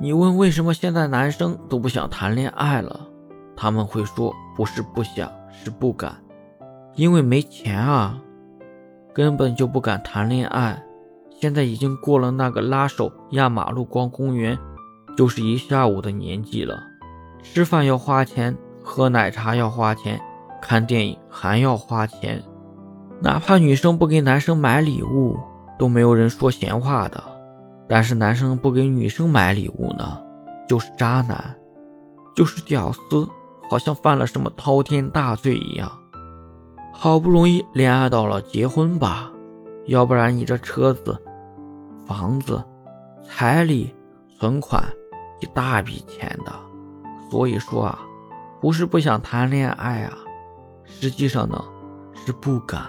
你问为什么现在男生都不想谈恋爱了？他们会说不是不想，是不敢，因为没钱啊，根本就不敢谈恋爱。现在已经过了那个拉手压马路逛公园就是一下午的年纪了，吃饭要花钱，喝奶茶要花钱，看电影还要花钱，哪怕女生不给男生买礼物，都没有人说闲话的。但是男生不给女生买礼物呢，就是渣男，就是屌丝，好像犯了什么滔天大罪一样。好不容易恋爱到了，结婚吧，要不然你这车子、房子、彩礼、存款一大笔钱的。所以说啊，不是不想谈恋爱啊，实际上呢是不敢。